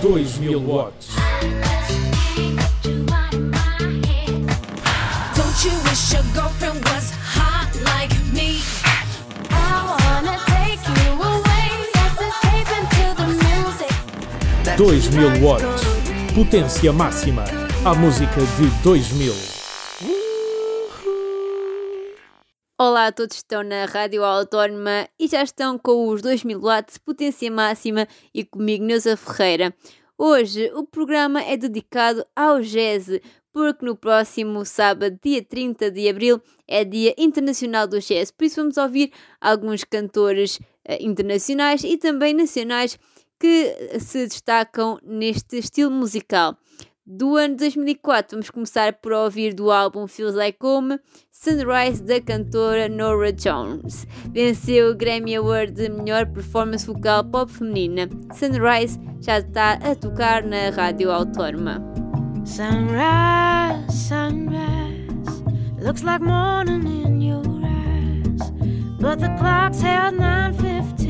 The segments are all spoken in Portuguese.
2000 watts. Don't you wish your girlfriend was hot like me? I wanna take you away. Let's escape into the music. 2000 watts. Potência máxima. A música de 2000. Olá, todos estão na Rádio Autónoma e já estão com os 2000 watts potência máxima e comigo Neuza Ferreira. Hoje o programa é dedicado ao jazz, porque no próximo sábado, dia 30 de abril, é Dia Internacional do Jazz. Por isso vamos ouvir alguns cantores eh, internacionais e também nacionais que se destacam neste estilo musical. Do ano 2004, vamos começar por ouvir do álbum Feels Like Home, Sunrise da cantora Nora Jones. Venceu o Grammy Award de melhor performance vocal pop feminina. Sunrise já está a tocar na Rádio Autónoma. Sunrise, sunrise, looks like morning in your eyes, but the clock's held 9:15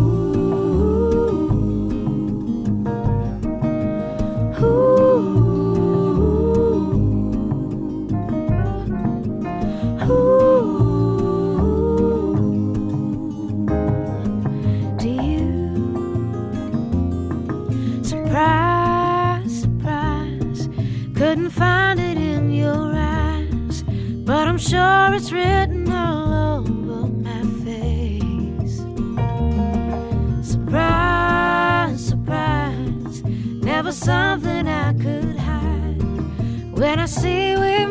Couldn't find it in your eyes, but I'm sure it's written all over my face. Surprise, surprise, never something I could hide. When I see we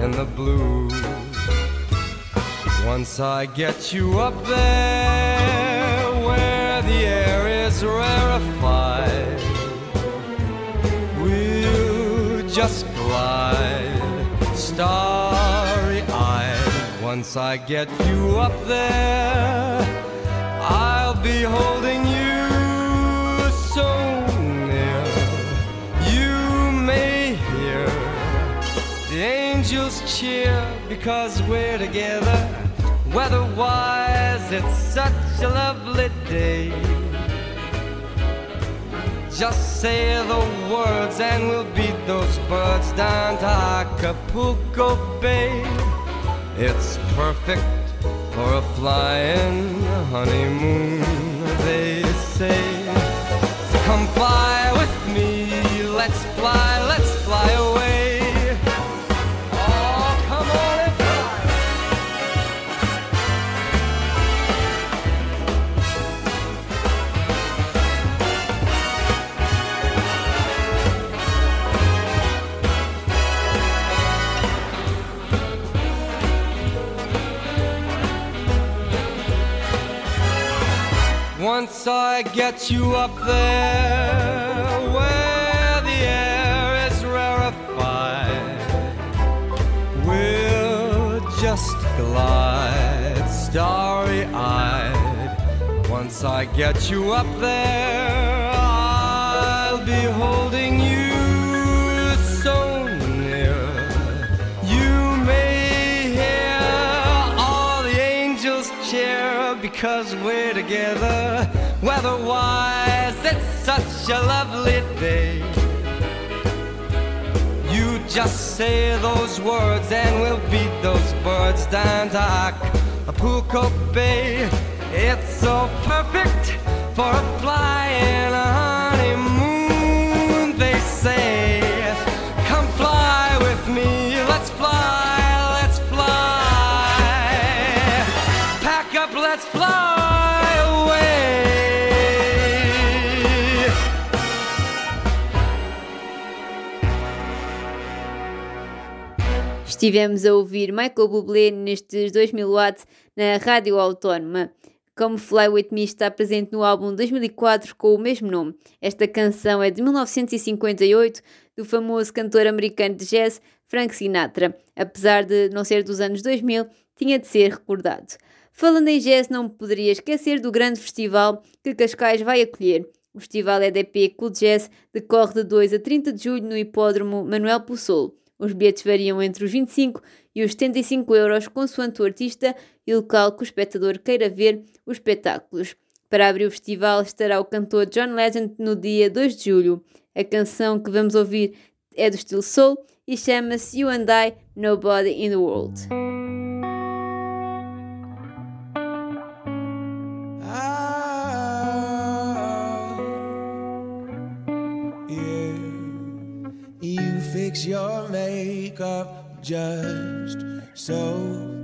in the blue. Once I get you up there where the air is rarefied. We'll just glide, starry eyed. Once I get you up there, I'll be holding you cheer because we're together. Weatherwise, it's such a lovely day. Just say the words and we'll beat those birds down to Acapulco Bay. It's perfect for a flying honeymoon, they say. So come fly with me, let's fly, let's fly Once I get you up there where the air is rarefied, we'll just glide starry eyed. Once I get you up there, I'll be holding you so near. You may hear all the angels cheer because we're together. Weatherwise, it's such a lovely day. You just say those words and we'll beat those birds down to Acapulco Bay. It's so perfect for a flying honeymoon, they say. Estivemos a ouvir Michael Bublé nestes 2000 watts na Rádio Autónoma. Como Fly With Me está presente no álbum 2004 com o mesmo nome. Esta canção é de 1958 do famoso cantor americano de jazz Frank Sinatra. Apesar de não ser dos anos 2000, tinha de ser recordado. Falando em jazz, não poderia esquecer do grande festival que Cascais vai acolher. O festival EDP Cool Jazz decorre de 2 a 30 de julho no hipódromo Manuel Possolo. Os bilhetes variam entre os 25 e os 75 euros, consoante o artista e local que o espectador queira ver os espetáculos. Para abrir o festival estará o cantor John Legend no dia 2 de julho. A canção que vamos ouvir é do estilo soul e chama-se You and I, Nobody in the World. Yeah, your makeup just so.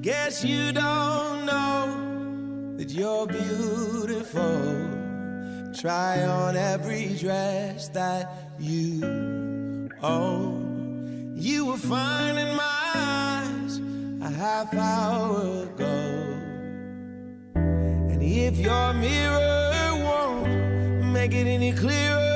Guess you don't know that you're beautiful. Try on every dress that you own. You were fine in my eyes a half hour ago. And if your mirror won't make it any clearer,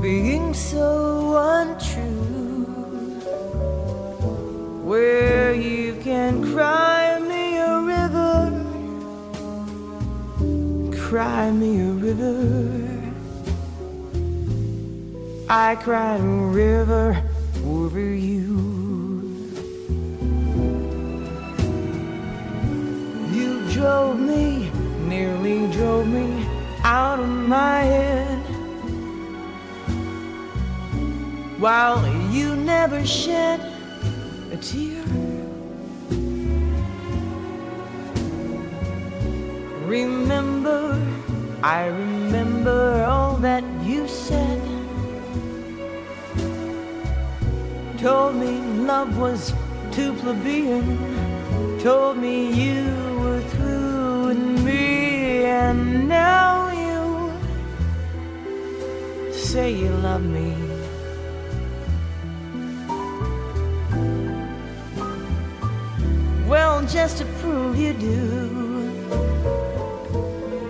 being so untrue. Where you can cry me a river, cry me a river. I cried a river over you. You drove me, nearly drove me out of my head. While you never shed a tear. Remember, I remember all that you said. Told me love was too plebeian told me you were through with me, and now you say you love me. Just to prove you do,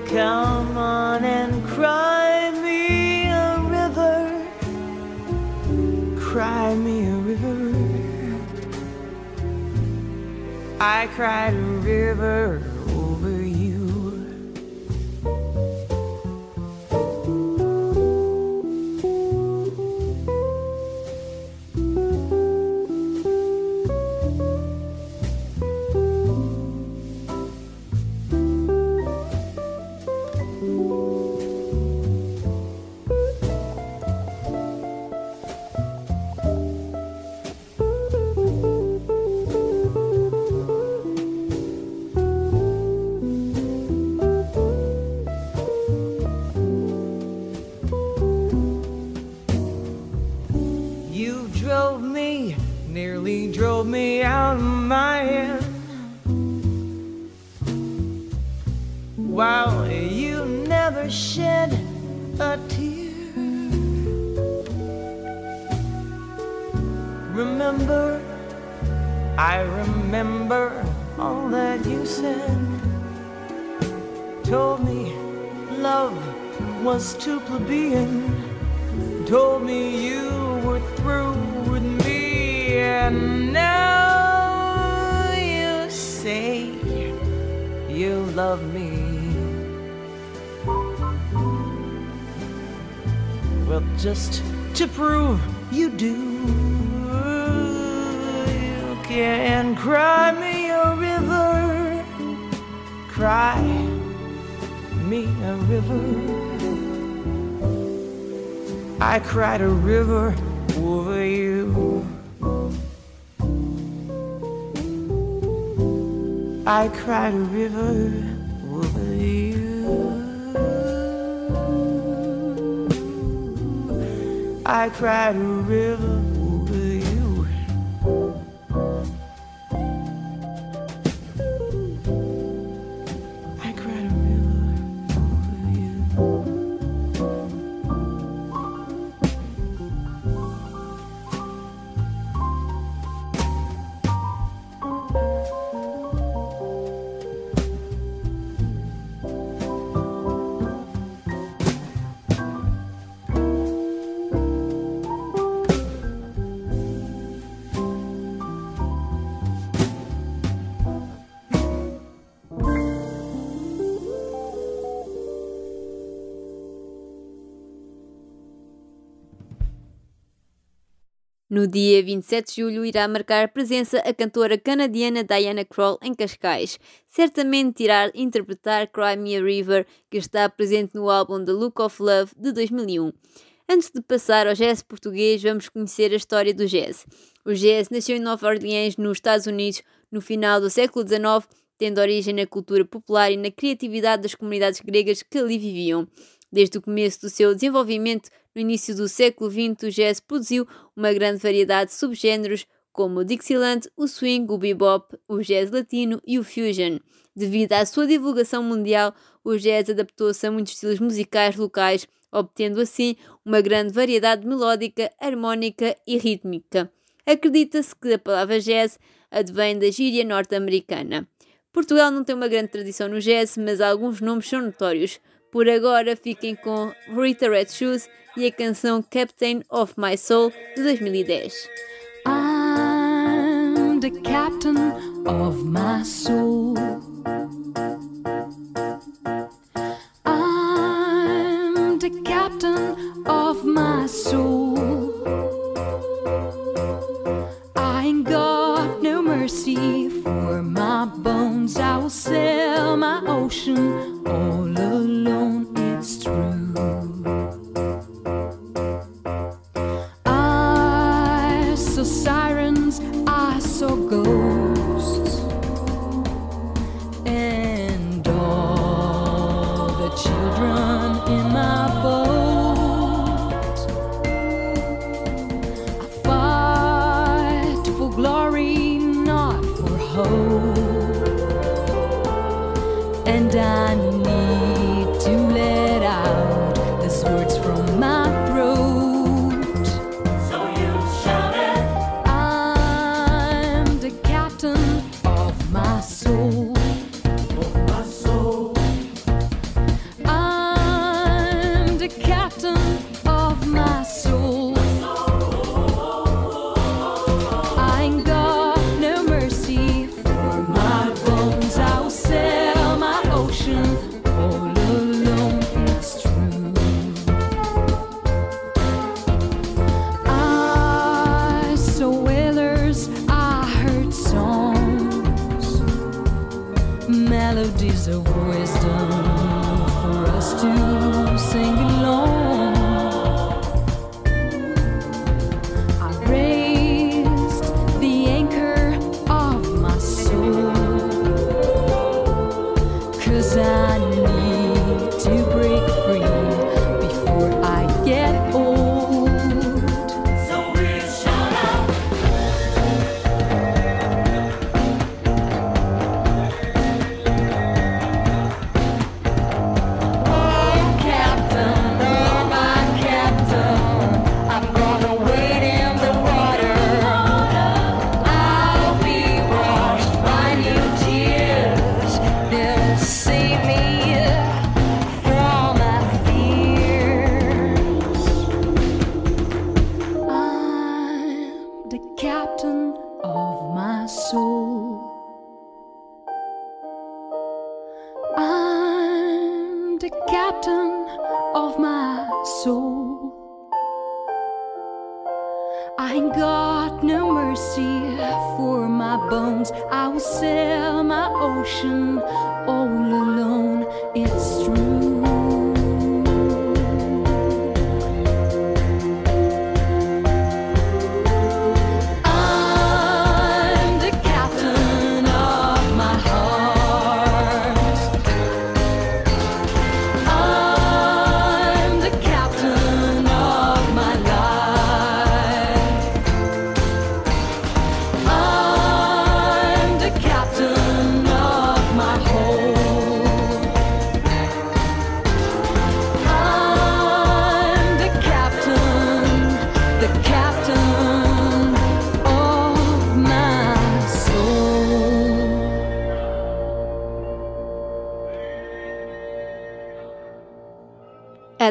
come on and cry me a river, cry me a river. I cried a river Well, just to prove you do, you can cry me a river, cry me a river. I cried a river over you. I cried a river I cried a river No dia 27 de julho irá marcar presença a cantora canadiana Diana Krall em Cascais. Certamente irá interpretar Cry Me a River, que está presente no álbum The Look of Love de 2001. Antes de passar ao jazz português, vamos conhecer a história do jazz. O jazz nasceu em Nova Orleans, nos Estados Unidos, no final do século XIX, tendo origem na cultura popular e na criatividade das comunidades gregas que ali viviam. Desde o começo do seu desenvolvimento, no início do século XX, o jazz produziu uma grande variedade de subgêneros, como o Dixieland, o swing, o bebop, o jazz latino e o fusion. Devido à sua divulgação mundial, o jazz adaptou-se a muitos estilos musicais locais, obtendo assim uma grande variedade melódica, harmónica e rítmica. Acredita-se que a palavra jazz advém da gíria norte-americana. Portugal não tem uma grande tradição no jazz, mas alguns nomes são notórios. Por agora, fiquem com Rita Red Shoes e a canção Captain of My Soul de 2010. I'm the captain of my soul. I'm the captain of my soul. I ain't got no mercy for my bones. I will sail my ocean all alone.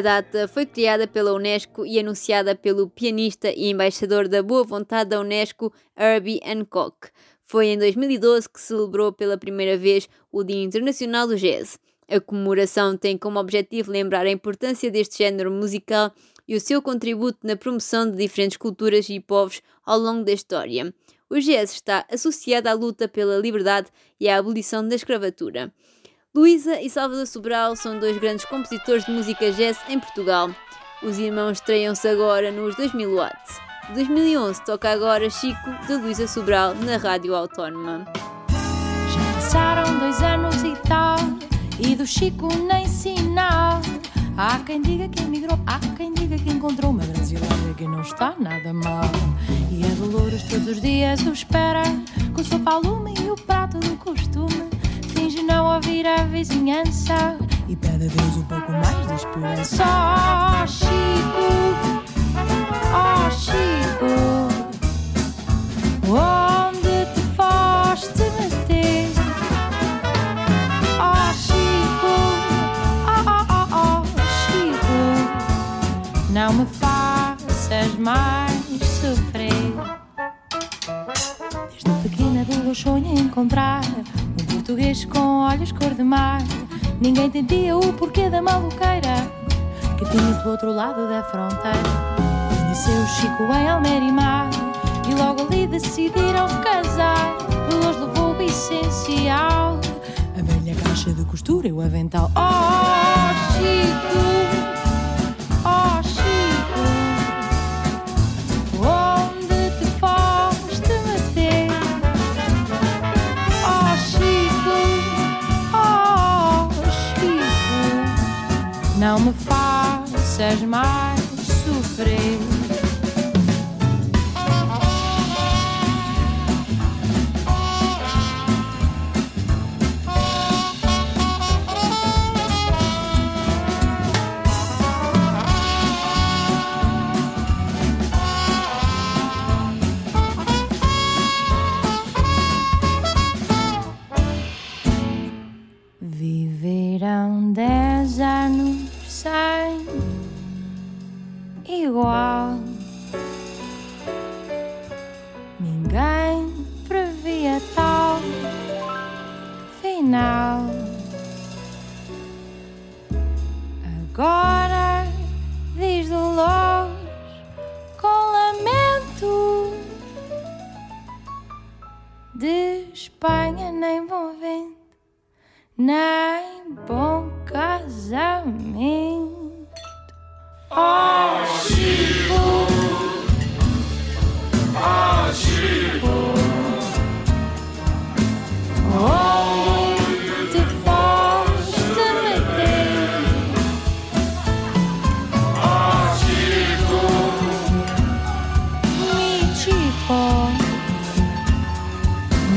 A data foi criada pela Unesco e anunciada pelo pianista e embaixador da boa vontade da Unesco, Herbie Hancock. Foi em 2012 que celebrou pela primeira vez o Dia Internacional do Jazz. A comemoração tem como objetivo lembrar a importância deste género musical e o seu contributo na promoção de diferentes culturas e povos ao longo da história. O jazz está associado à luta pela liberdade e à abolição da escravatura. Luísa e Salvador Sobral são dois grandes compositores de música jazz em Portugal. Os irmãos estreiam-se agora nos 2000 watts. De 2011 toca agora Chico de Luísa Sobral na Rádio Autónoma. Já passaram dois anos e tal, e do Chico nem sinal. Há quem diga que emigrou, há quem diga que encontrou uma brasileira que não está nada mal. E a Dolores todos os dias o espera, com o seu palume e o prato do costume. Finge não ouvir a vizinhança e pede a Deus um pouco mais de esperança. Oh, Chico, oh, Chico. Onde te foste meter? Oh Chico, oh oh oh oh Chico, não me faças mais sofrer. Desde pequena sonha em encontrar português com olhos cor de mar. Ninguém entendia o porquê da maluqueira que tinha do outro lado da fronteira. Conheceu Chico em Almerimar e logo ali decidiram casar. Dolores levou o essencial, a velha caixa de costura e o avental. Oh, Chico, não me faças mais sofrer. Viverão dez 我。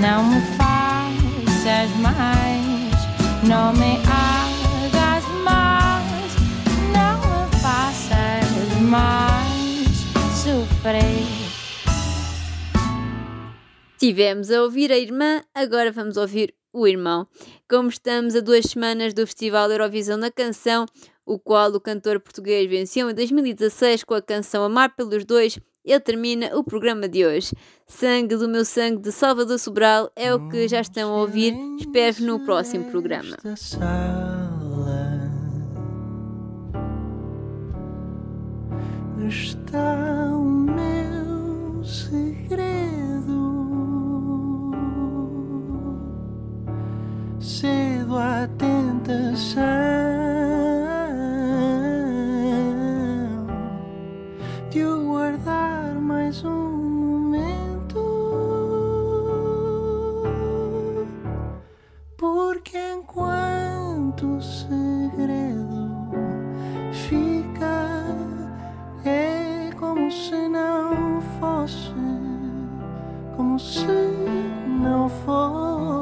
Não me faças mais, não me hagas mais, não me faças mais sofrer. Tivemos a ouvir a irmã, agora vamos ouvir o irmão. Como estamos a duas semanas do Festival Eurovisão da Canção, o qual o cantor português venceu em 2016 com a canção Amar pelos Dois, ele termina o programa de hoje. Sangue do meu sangue de Salvador Sobral é o que já estão a ouvir. Espero no próximo programa. Está o meu segredo, cedo à tentação. permitiu guardar mais um momento. Porque enquanto o segredo fica, é como se não fosse, como se não fosse.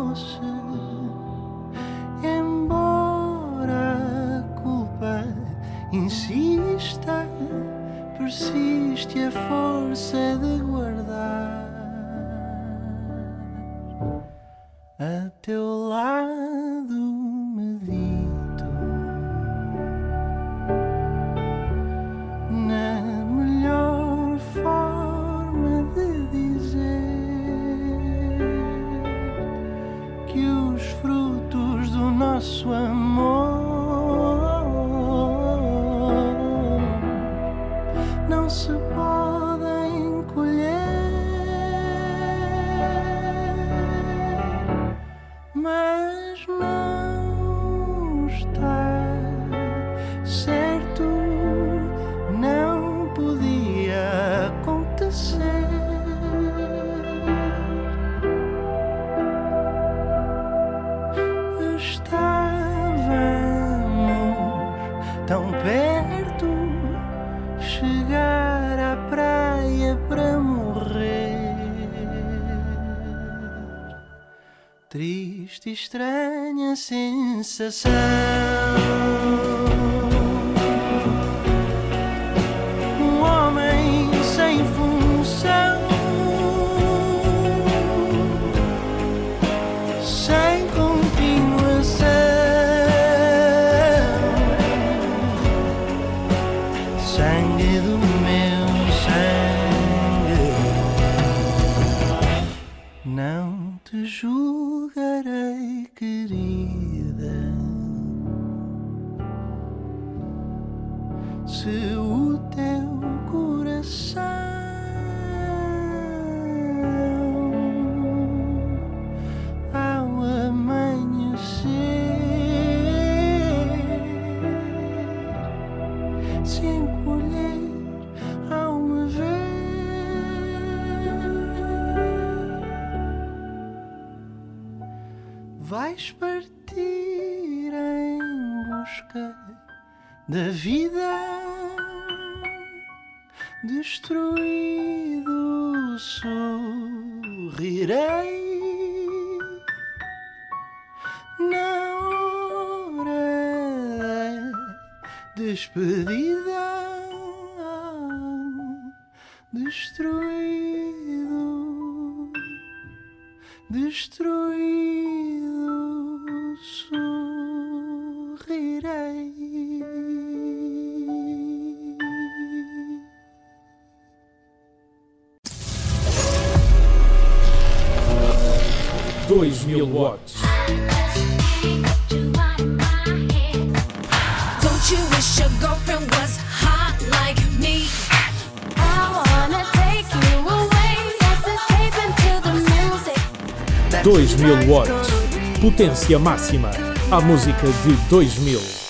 persiste a força de guardar a teu necessary. na hora da despedida destruído destruído sorrirei. Dois mil watts. 2000 watts. Potência máxima A música de 2000.